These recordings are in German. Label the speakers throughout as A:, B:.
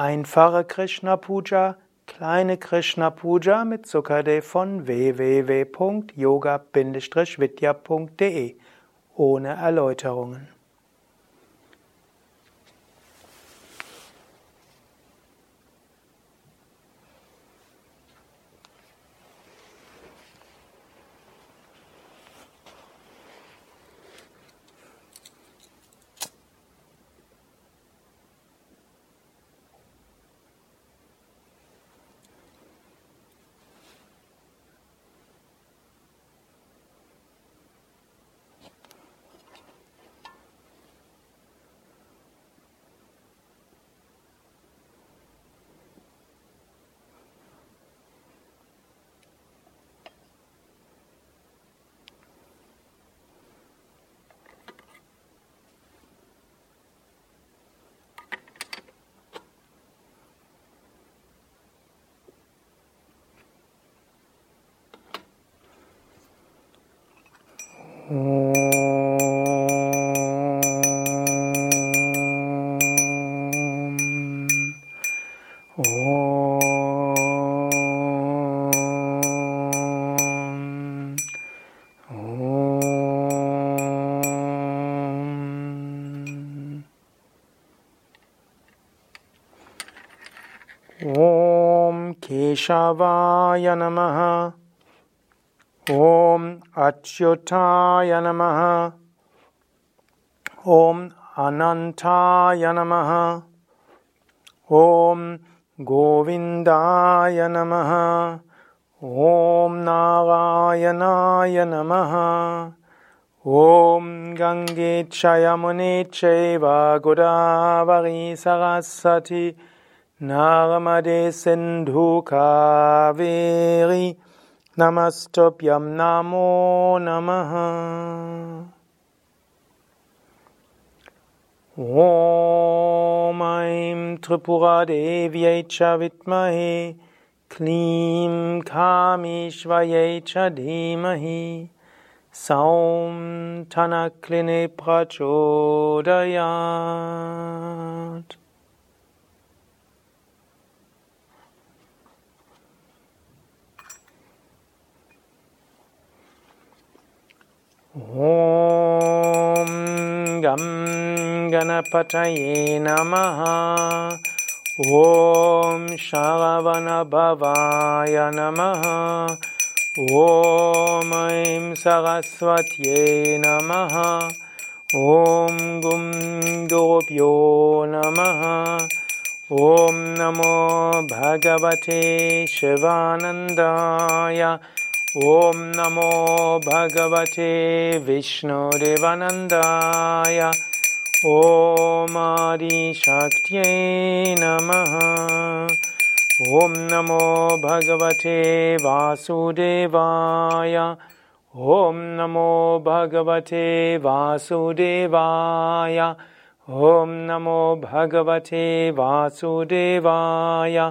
A: Einfache Krishna Puja, kleine Krishna Puja mit Sukade von www.yoga-vidya.de ohne Erläuterungen. केशवाय नमः। ॐ अच्युताय नमः। ॐ अनन्ताय नमः। ॐ गोविन्दाय नमः। ॐ नारायणाय नमः। ॐ गङ्गे च यमुने चैव गोदावरी Saraswati Narmade Sindhu Kaveri Namastopyam Namo Namaha. Om Aim Tripura Devyai Chavidmahe Klim Kamishvayai Chadimahi Saum Tanakline Prachodayat. ॐ गं गणपतये नमः। ॐ श्रवणभवाय नमः। ॐ ऐं सरस्वत्यै नमः। ॐ गुं गोप्यो नमः। ॐ नमो भगवते शिवानन्दाय ॐ नमो भगवते विष्णुदेवानन्दाय। ॐ आदिशक्त्यै नमः। ॐ नमो भगवते वासुदेवाय। ॐ नमो भगवते वासुदेवाय। ॐ नमो भगवते वासुदेवाय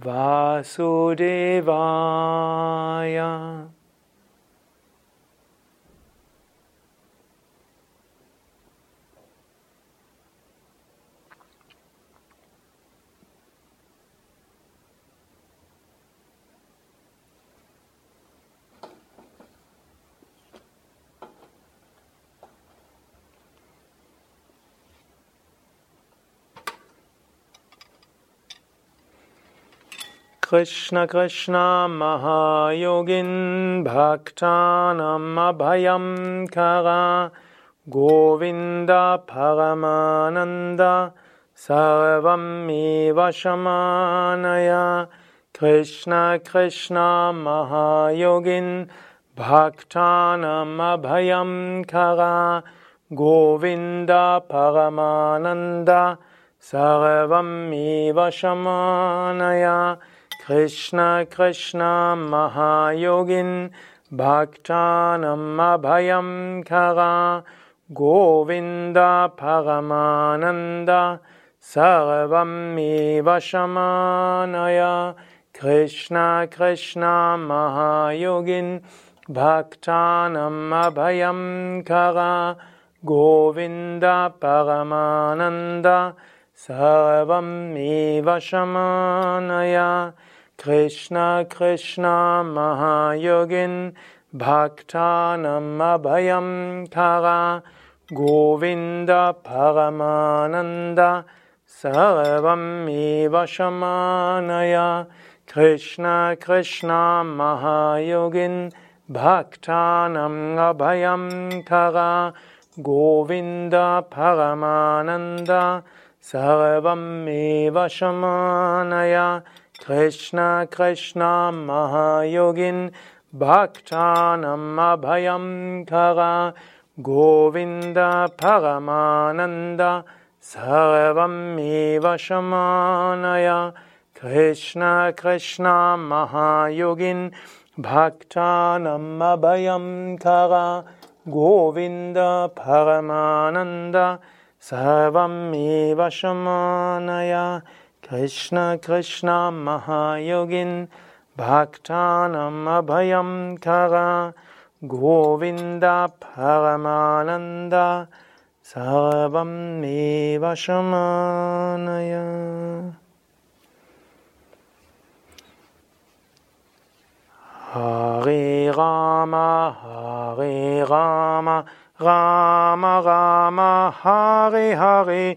A: Vasudevaya. कृष्णकृष्ण महायुगिन् भक्तानमभयं खगा गोविन्द भगमानन्द सर्वमेव शमानया। कृष्णकृष्णमहायुगिन् भक्तानमभयं खग गोविन्द भगमानन्द सर्वमेव समानय कृष्ण कृष्ण महायुगिन् भक्तानम् खगा गोविन्द पगमानन्द सर्वमेव शमानय कृष्णकृष्णमहायुगिन् भक्तानम् भक्तानमभयं खगा गोविन्द पगमानन्द सर्वमेव समानय कृष्णकृष्ण महायुगिन् भक्तानम् अभयं थगा गोविन्दभगमानन्द सर्वमेव शमानय कृष्णकृष्णमहायुगिन् भक्तानम् अभयं थगा गोविन्द भगवानन्द सर्वमेव समानय कृष्णकृष्ण महायोगिन् भक्तानम् अभयं खग गोविन्द भगमानन्द सर्वमेव शमानय कृष्ण कृष्णा महायोगिन् भक्तानम् अभयं खग गोविन्द भगमानन्द सर्वमेव समानय Krishna Krishna Mahayogin Bhaktanam Abhayam Kara Govinda Paramananda Sarvam Shamanaya. Hare Rama Hare Rama Rama Rama Hare Hare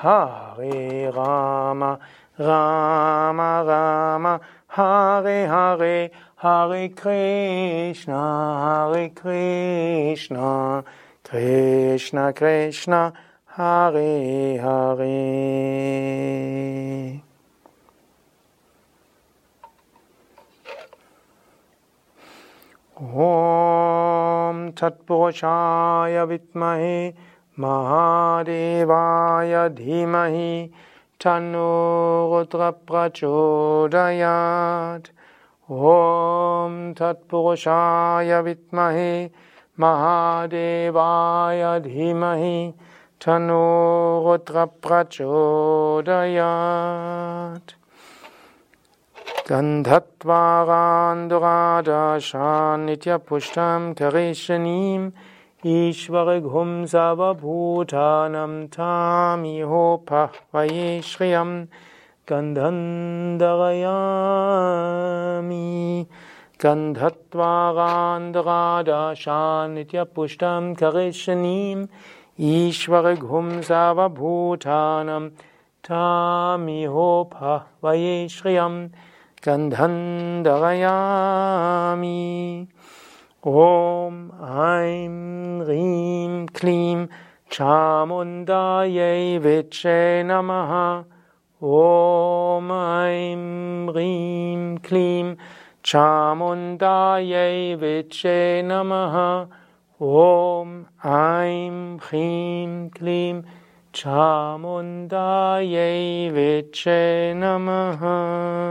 A: Hare Rama Rama Rama Hare Hare, Hare Krishna, Hare Krishna, Krishna Krishna, Hare Hare. Om Tatpurushaya Vitmahi Mahadevaya महादेवाय धीमहि तन्नो तनोगतप्चोदयात् ॐ तत्पुरुषाय विद्महे महादेवाय धीमहि तनोगत्कप्चोदयात् अन्धत्वागान्द्शान्नित्यपुष्टं त्वं Nitya Pushtam Karishanim Ishvaraghum Savabhutanam Tamiho Pahvaye Shriyam Gandhandarayami Gandhatvarandradashanitya Pushtam Karishanim Ishvaraghum Savabhutanam Tamiho Pahvaye Shriyam Gandhandarayami Om Aim Rim Klim Chamundaye Viche Namaha. Om Aim Rim Klim Chamundaye Viche Namaha. Om Aim Chim Klim Chamundaye Viche Namaha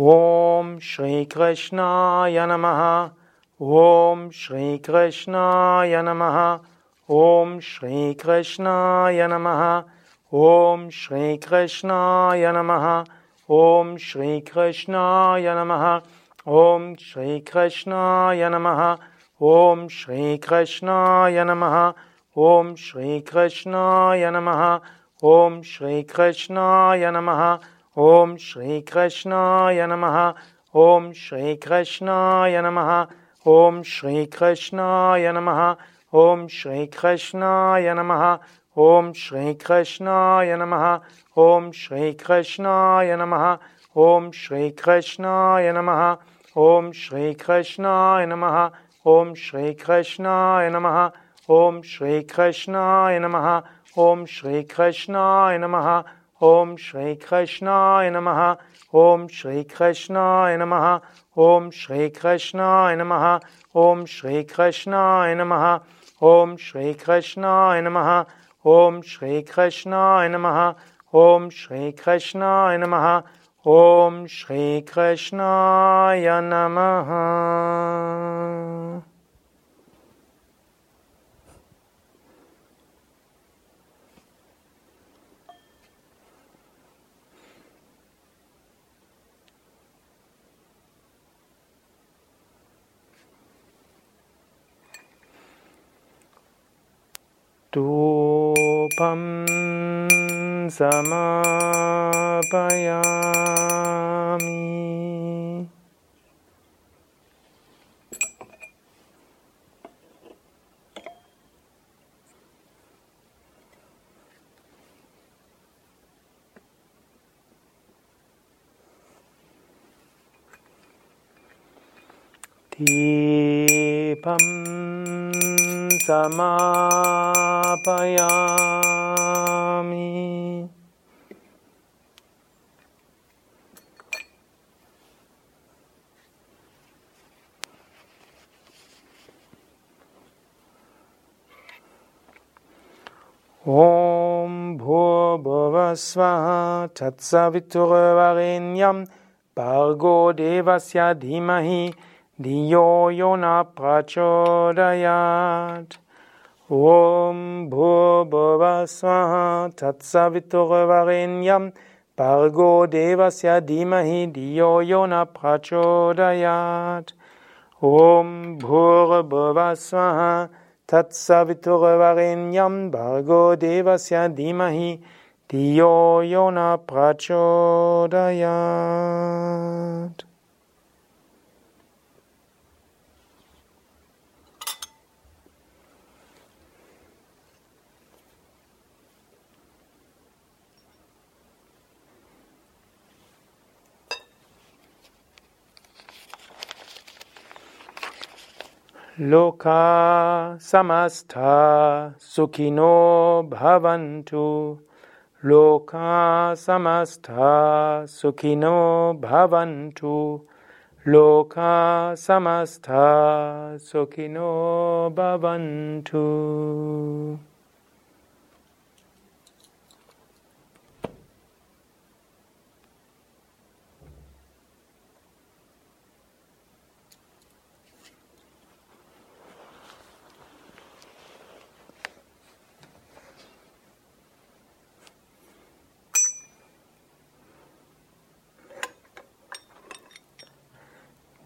A: ॐ श्रीकृष्णाय नमः। ॐ श्रीकृष्णाय नमः। ॐ श्रीकृष्णाय नमः। ॐ श्रीकृष्णाय नमः। ॐ श्रीकृष्णाय नमः। ॐ श्रीकृष्णाय नमः। ॐ श्रीकृष्णाय नमः। ॐ श्रीकृष्णाय नमः। ॐ श्रीकृष्णाय नमः। ॐ श्रीकृष्णाय नमः ॐ श्रीकृष्णाय नमः ॐ श्रीकृष्णाय नमः ॐ श्रीकृष्णाय नमः ॐ श्रीकृष्णाय नमः ॐ श्रीकृष्णाय नमः ॐ श्रीकृष्णाय नमः ॐ श्रीकृष्णाय नमः ॐ श्रीकृष्णाय नमः ॐ श्रीकृष्णाय नमः ॐ श्रीकृष्णाय नमः ॐ श्रीकृष्णाय नमः। ॐ श्रीकृष्णाय नमः। ॐ श्रीकृष्णाय नमः। ॐ श्रीकृष्णाय नमः। ॐ श्रीकृष्णाय नमः। ॐ श्रीकृष्णाय नमः। ॐ श्रीकृष्णाय नमः। ॐ श्रीकृष्णाय नमः। धूपं समापयामि दीपम् samapayami. Om bhur bhuvasva tat Bargo devasya dhimahi Diyo Yona Prachodayat. Om Bhurbhavasvaha Tatsaviturvarinyam Bargo Devasya Dimahi Diyo Yona Prachodayat. Om Bhurbhavasvaha Tatsaviturvarinyam Bargo Devasya Dimahi Diyo Yona Prachodayat. Loka samasta sukhino bhavantu. Loka samastha sukhino bhavantu. Loka samastha sukhino bhavantu.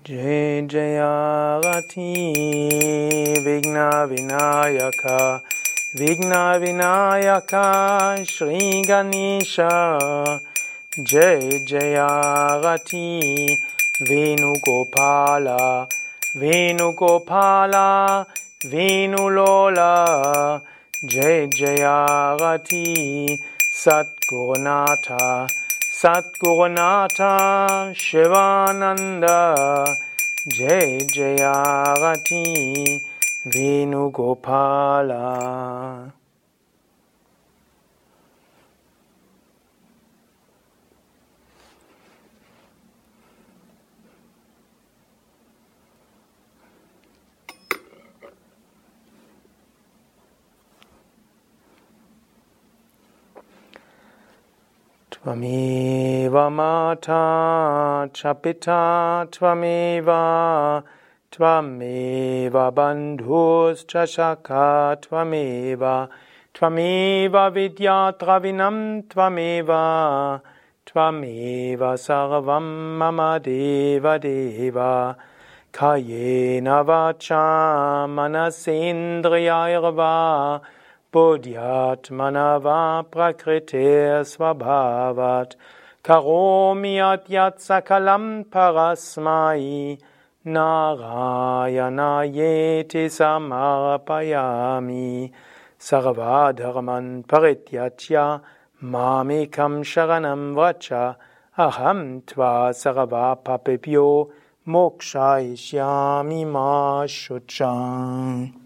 A: Jai Jayarati Vigna Vinayaka Vigna Vinayaka Shri Ganesha Jai Jayarati Venugopala Venugopala Venulola Jai Jayarati Satgurunatha Satgurunatha Shivananda Jai Jayarati Venugopala Tvameva mata chapita tvameva tvameva bandhus chashaka tvameva tvameva vidyatravinam tvameva tvameva sarvam mama deva deva kayena vacha manasendriyarva Buddhyatmanava prakritir svabhavat karomi adyat sakalam parasmai narayanayeti samarpayami sarvadharman parityatya mamikam sharanam vracha aham tva sarvapapebhyo mokshayishyami ma shucham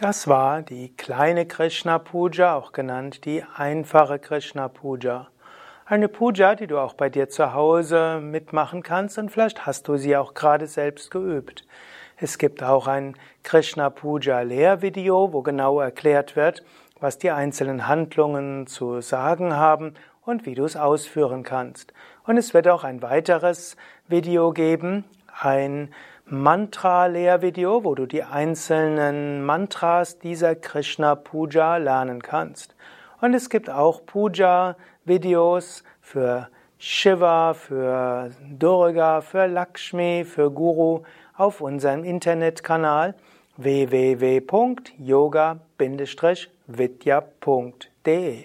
A: Das war die kleine Krishna Puja, auch genannt die einfache Krishna Puja. Eine Puja, die du auch bei dir zu Hause mitmachen kannst und vielleicht hast du sie auch gerade selbst geübt. Es gibt auch ein Krishna Puja Lehrvideo, wo genau erklärt wird, was die einzelnen Handlungen zu sagen haben und wie du es ausführen kannst. Und es wird auch ein weiteres Video geben, ein Mantra-Lehrvideo, wo du die einzelnen Mantras dieser Krishna Puja lernen kannst. Und es gibt auch Puja-Videos für Shiva, für Durga, für Lakshmi, für Guru auf unserem Internetkanal www.yoga-vidya.de